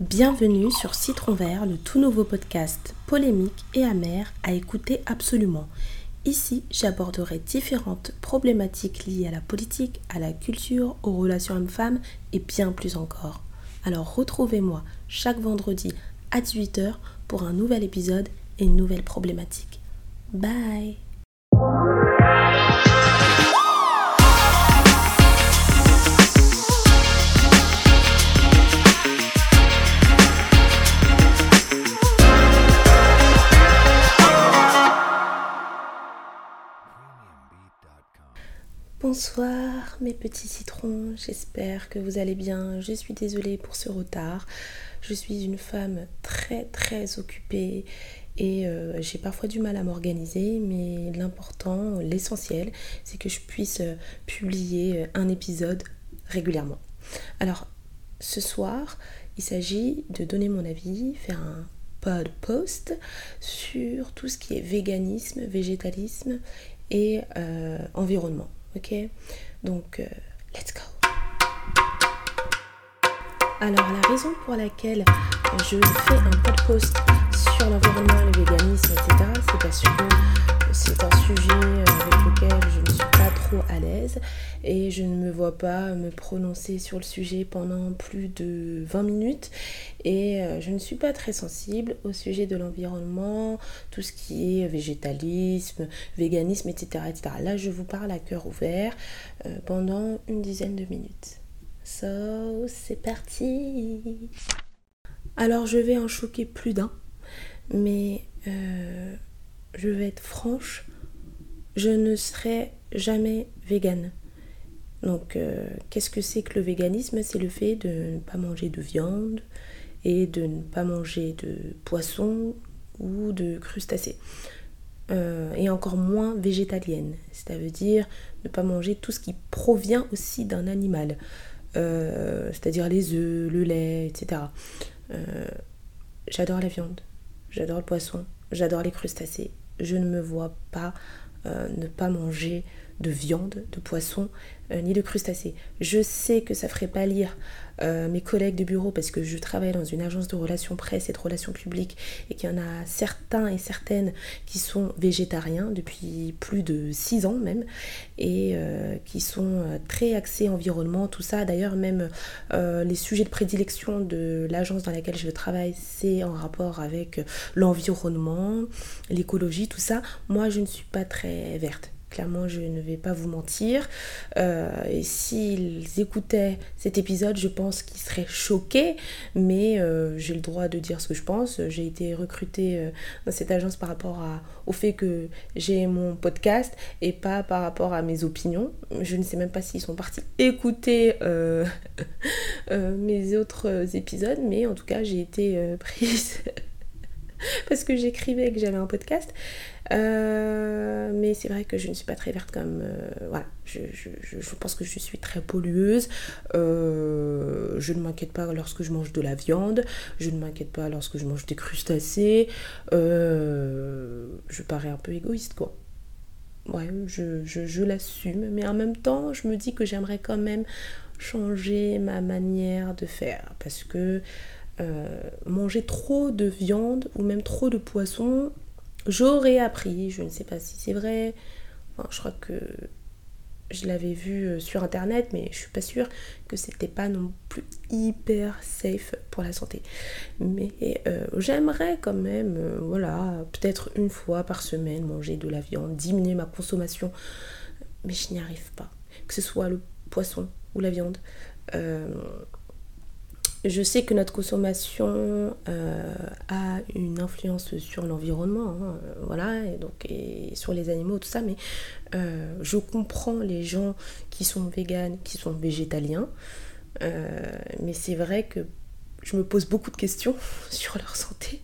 Bienvenue sur Citron Vert, le tout nouveau podcast polémique et amer à écouter absolument. Ici, j'aborderai différentes problématiques liées à la politique, à la culture, aux relations hommes-femmes et bien plus encore. Alors retrouvez-moi chaque vendredi à 18h pour un nouvel épisode et une nouvelle problématique. Bye Bonsoir mes petits citrons, j'espère que vous allez bien. Je suis désolée pour ce retard. Je suis une femme très très occupée et euh, j'ai parfois du mal à m'organiser, mais l'important, l'essentiel, c'est que je puisse euh, publier euh, un épisode régulièrement. Alors, ce soir, il s'agit de donner mon avis, faire un pod post sur tout ce qui est véganisme, végétalisme et environnement. Ok Donc, euh, let's go. Alors, la raison pour laquelle je fais un podcast sur l'environnement, le véganisme, etc., c'est parce que c'est un sujet avec lequel je ne suis pas trop à l'aise et je ne me vois pas me prononcer sur le sujet pendant plus de 20 minutes et euh, je ne suis pas très sensible au sujet de l'environnement, tout ce qui est végétalisme, véganisme, etc. etc. Là, je vous parle à cœur ouvert euh, pendant une dizaine de minutes. So, c'est parti Alors, je vais en choquer plus d'un, mais euh, je vais être franche, je ne serai jamais végane. Donc, euh, qu'est-ce que c'est que le véganisme? C'est le fait de ne pas manger de viande et de ne pas manger de poisson ou de crustacés. Euh, et encore moins végétalienne. C'est-à-dire ne pas manger tout ce qui provient aussi d'un animal. Euh, c'est-à-dire les œufs, le lait, etc. j'adore la viande, j'adore le poisson, j'adore les crustacés. Je ne me vois pas ne pas manger de viande, de poisson, euh, ni de crustacés. Je sais que ça ferait pas lire euh, mes collègues de bureau parce que je travaille dans une agence de relations presse et de relations publiques et qu'il y en a certains et certaines qui sont végétariens depuis plus de six ans même et euh, qui sont très axés environnement, tout ça. D'ailleurs même les sujets de prédilection de l'agence dans laquelle je travaille, c'est en rapport avec l'environnement, l'écologie, tout ça. Moi je ne suis pas très verte Clairement, je ne vais pas vous mentir. Euh, et s'ils écoutaient cet épisode, je pense qu'ils seraient choqués. Mais euh, j'ai le droit de dire ce que je pense. J'ai été recrutée euh, dans cette agence par rapport à, au fait que j'ai mon podcast et pas par rapport à mes opinions. Je ne sais même pas s'ils sont partis écouter mes autres épisodes. Mais en tout cas, j'ai été prise parce que j'écrivais que j'avais un podcast. Euh, mais c'est vrai que je ne suis pas très verte comme... Euh, voilà, je, pense que je suis très pollueuse. Euh, je ne m'inquiète pas lorsque je mange de la viande. Je ne m'inquiète pas lorsque je mange des crustacés. je parais un peu égoïste, quoi. Ouais, je, je l'assume. Mais en même temps, je me dis que j'aimerais quand même changer ma manière de faire. Parce que... manger trop de viande ou même trop de poisson, J'aurais appris, je ne sais pas si c'est vrai, je crois que je l'avais vu euh, sur internet, mais je suis pas sûre que c'était pas non plus hyper safe pour la santé. Mais euh, j'aimerais quand même, euh, voilà, peut-être une fois par semaine manger de la viande, diminuer ma consommation, mais je n'y arrive pas. Que ce soit le poisson ou la viande je sais que notre consommation euh, a une influence sur l'environnement, hein, voilà, et donc et sur les animaux, tout ça, mais euh, je comprends les gens qui sont véganes, qui sont végétaliens, euh, mais c'est vrai que je me pose beaucoup de questions sur leur santé,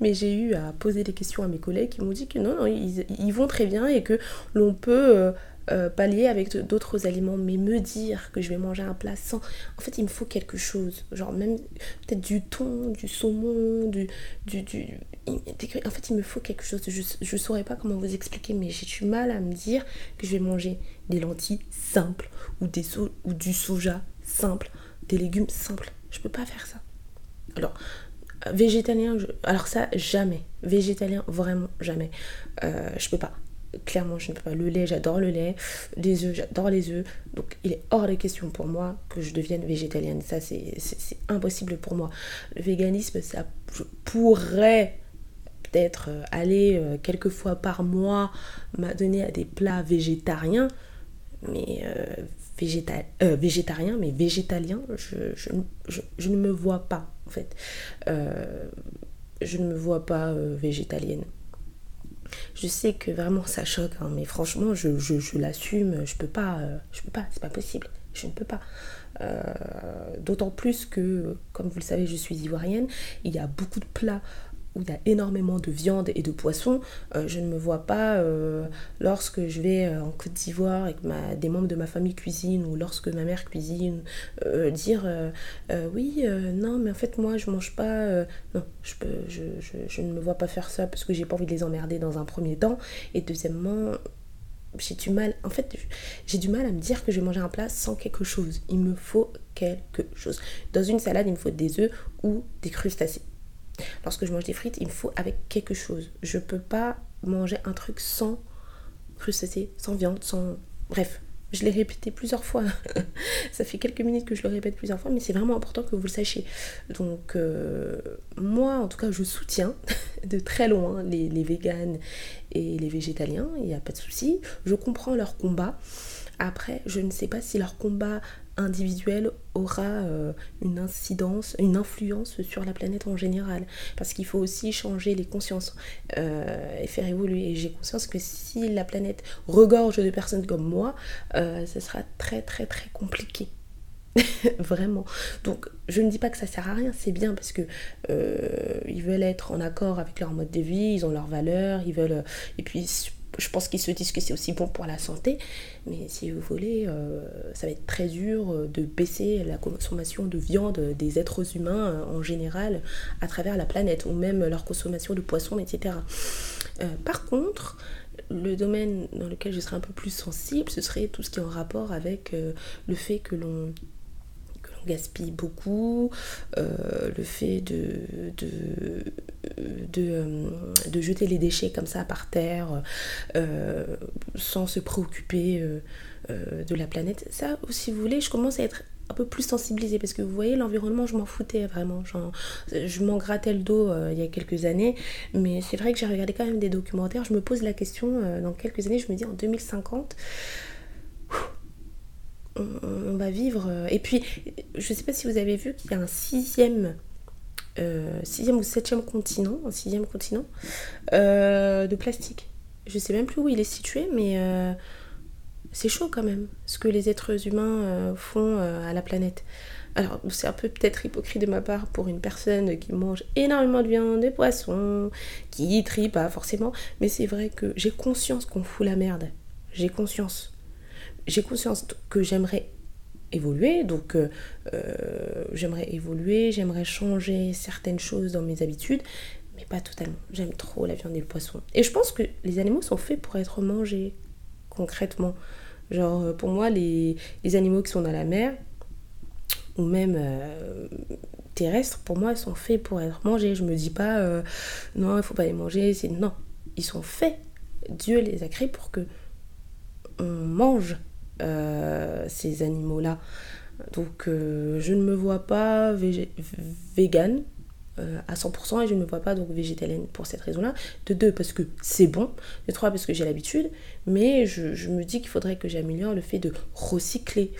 mais j'ai eu à poser des questions à mes collègues qui m'ont dit que non, non ils, ils, vont très bien et que l'on peut euh, pallier avec d'autres aliments, mais me dire que je vais manger un plat sans. En fait, il me faut quelque chose. Genre, même peut-être du thon, du saumon, du, du, En fait, il me faut quelque chose. Je ne saurais pas comment vous expliquer, mais j'ai du mal à me dire que je vais manger des lentilles simples ou, des ou du soja simple, des légumes simples. Je peux pas faire ça. Alors, Végétalien, alors ça, jamais. Végétalien, vraiment jamais. Euh, je peux pas. Clairement, je ne peux pas. Le lait, j'adore le lait. Les œufs, j'adore les œufs. Donc, il est hors de question pour moi que je devienne végétalienne. Ça, c'est impossible pour moi. Le véganisme, ça pourrait peut-être euh, aller euh, quelques fois par mois m'adonner à des plats végétariens, mais euh, végétarien, mais végétalien, je, je, ne me vois pas, en fait. je ne me vois pas végétalienne. Je sais que vraiment ça choque, hein, mais franchement, je, je, l'assume, je peux pas, je peux pas, c'est pas possible, je ne peux pas. D'autant plus que, comme vous le savez, je suis ivoirienne, il y a beaucoup de plats où il y a énormément de viande et de poisson, euh, je ne me vois pas euh, lorsque je vais euh, en Côte d'Ivoire et que des membres de ma famille cuisinent ou lorsque ma mère cuisine, dire oui, non, mais en fait moi je mange pas. non, je, je, ne me vois pas faire ça parce que j'ai pas envie de les emmerder dans un premier temps. Et deuxièmement, j'ai du mal, en fait, j'ai du mal à me dire que je vais manger un plat sans quelque chose. Il me faut quelque chose. Dans une salade, il me faut des œufs ou des crustacés. Lorsque je mange des frites, il me faut avec quelque chose. Je peux pas manger un truc sans crustacés, sans viande, sans. Bref, je l'ai répété plusieurs fois. ça fait quelques minutes que je le répète plusieurs fois, mais c'est vraiment important que vous le sachiez. Donc, euh, moi, en tout cas, je soutiens de très loin les, les véganes et les végétaliens, il n'y a pas de souci. Je comprends leur combat. Après, je ne sais pas si leur combat individuel aura euh, une incidence, une influence sur la planète en général. Parce qu'il faut aussi changer les consciences euh, et faire évoluer. Et j'ai conscience que si la planète regorge de personnes comme moi, euh, ce sera très très très compliqué. Vraiment. Donc je ne dis pas que ça sert à rien, c'est bien parce que ils veulent être en accord avec leur mode de vie, ils ont leurs valeurs, ils veulent et puis je pense qu'ils se disent que c'est aussi bon pour la santé, mais si vous voulez, euh, ça va être très dur euh, de baisser la consommation de viande des êtres humains euh, en général à travers la planète, ou même leur consommation de poissons, etc. par contre, le domaine dans lequel je serais un peu plus sensible, ce serait tout ce qui est en rapport avec le fait que l'on gaspille beaucoup, le fait de, euh, de, jeter les déchets comme ça par terre euh, sans se préoccuper de la planète. Ça, si vous voulez, je commence à être un peu plus sensibilisée parce que vous voyez l'environnement je m'en foutais vraiment je m'en grattais le dos il y a quelques années mais c'est vrai que j'ai regardé quand même des documentaires je me pose la question dans quelques années je me dis en 2050 on, va vivre. Euh, et puis, je ne sais pas si vous avez vu qu'il y a un sixième, euh, sixième ou septième continent, un sixième continent euh, de plastique. Je sais même plus où il est situé, mais c'est chaud quand même ce que les êtres humains font à la planète. Alors, c'est un peu peut-être hypocrite de ma part pour une personne qui mange énormément de viande, de poisson, qui trie pas forcément, mais c'est vrai que j'ai conscience qu'on fout la merde. J'ai conscience j'ai conscience que j'aimerais évoluer, donc euh, euh, j'aimerais évoluer, j'aimerais changer certaines choses dans mes habitudes, mais pas totalement. J'aime trop la viande et le poisson. Et je pense que les animaux sont faits pour être mangés, concrètement. Genre, euh, pour moi, les, animaux qui sont dans la mer, ou même terrestres, pour moi, sont faits pour être mangés. Je me dis pas, non, il faut pas les manger. C'est Non, ils sont faits. Dieu les a créés pour que on mange ces animaux-là. Donc euh, je ne me vois pas vegan euh, à 100% et je ne me vois pas donc végétalienne pour cette raison-là. De deux, parce que c'est bon. De trois, parce que j'ai l'habitude. Mais je, me dis qu'il faudrait que j'améliore le fait de recycler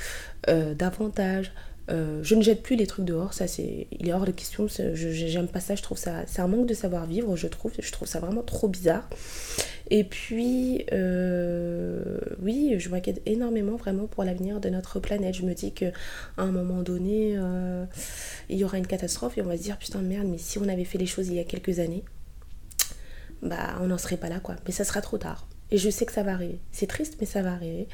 davantage. je ne jette plus les trucs dehors, ça c'est, il est hors de question. J'aime pas ça, je trouve ça, c'est un manque de savoir vivre. Je trouve, je trouve ça vraiment trop bizarre. Et puis, euh, oui, je m'inquiète énormément vraiment pour l'avenir de notre planète. Je me dis qu'à un moment donné, euh, il y aura une catastrophe et on va se dire putain merde, mais si on avait fait les choses il y a quelques années, bah on n'en serait pas là quoi. Mais ça sera trop tard. Et je sais que ça va arriver. C'est triste, mais ça va arriver.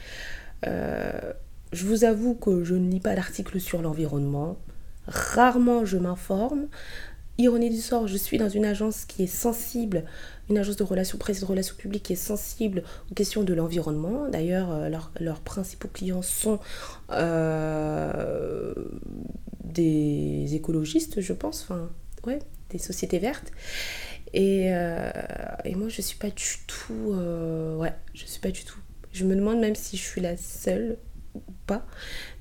Euh, je vous avoue que je ne lis pas d'articles sur l'environnement. Rarement je m'informe. Ironie du sort, je suis dans une agence qui est sensible, une agence de relations presse de relations publiques qui est sensible aux questions de l'environnement. D'ailleurs, euh, leurs principaux clients sont euh, des écologistes, je pense. Enfin, ouais, des sociétés vertes. Et, et, moi, je suis pas du tout. ouais, je suis pas du tout. Je me demande même si je suis la seule pas,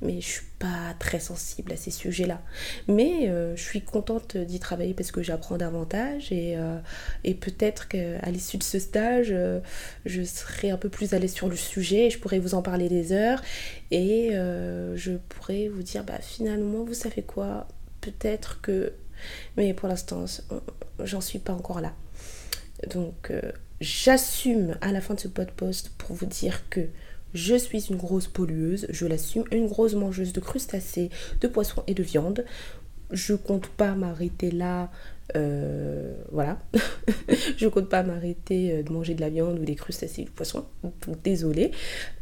mais je suis pas très sensible à ces sujets-là. Mais euh, je suis contente d'y travailler parce que j'apprends davantage et, euh, peut-être qu'à l'issue de ce stage, euh, je serai un peu plus l'aise sur le sujet et je pourrai vous en parler des heures et je pourrai vous dire bah finalement vous savez quoi, peut-être que mais pour l'instant j'en suis pas encore là. Donc j'assume à la fin de ce podcast pour vous dire que je suis une grosse pollueuse, je l'assume, une grosse mangeuse de crustacés, de poissons et de viande. Je compte pas m'arrêter là. Euh, voilà. je compte pas m'arrêter euh, de manger de la viande ou des crustacés ou du poisson. Désolée.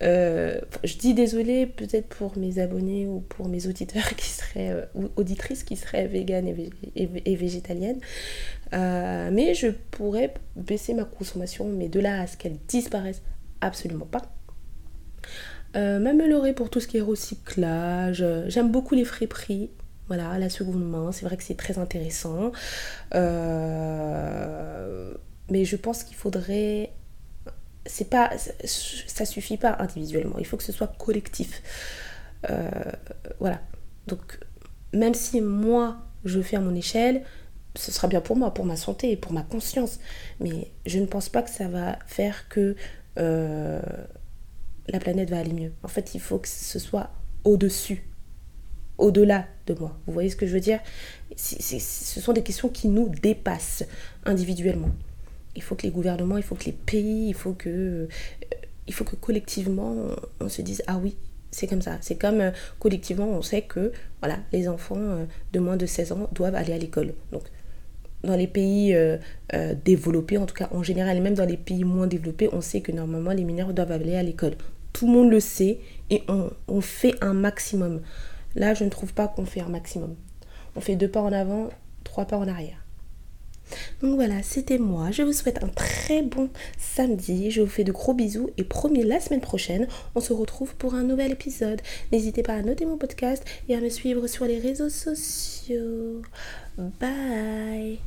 Euh, je dis désolée peut-être pour mes abonnés ou pour mes auditeurs qui seraient ou auditrices qui seraient véganes et, végétaliennes. mais je pourrais baisser ma consommation, mais de là à ce qu'elle disparaisse, absolument pas. Euh, m'améliorer pour tout ce qui est recyclage. J'aime beaucoup les friperies. Voilà, la seconde main, c'est vrai que c'est très intéressant. Euh, mais je pense qu'il faudrait. C'est pas. Ça suffit pas individuellement. Il faut que ce soit collectif. Euh, voilà. Donc, même si moi, je fais à mon échelle, ce sera bien pour moi, pour ma santé et pour ma conscience. Mais je ne pense pas que ça va faire que la planète va aller mieux. En fait, il faut que ce soit au-dessus, au-delà de moi. Vous voyez ce que je veux dire? Ce sont des questions qui nous dépassent individuellement. Il faut que les gouvernements, il faut que les pays, il faut que, euh, il faut que collectivement, on, se dise, ah oui, c'est comme ça. C'est comme euh, collectivement, on sait que voilà, les enfants euh, de moins de 16 ans doivent aller à l'école. Donc, dans les pays développés, en tout cas en général, même dans les pays moins développés, on sait que normalement les mineurs doivent aller à l'école tout le monde le sait et on, fait un maximum. Là, je ne trouve pas qu'on fait un maximum. On fait deux pas en avant, trois pas en arrière. Donc voilà, c'était moi. Je vous souhaite un très bon samedi. Je vous fais de gros bisous et promis la semaine prochaine, on se retrouve pour un nouvel épisode. N'hésitez pas à noter mon podcast et à me suivre sur les réseaux sociaux. Bye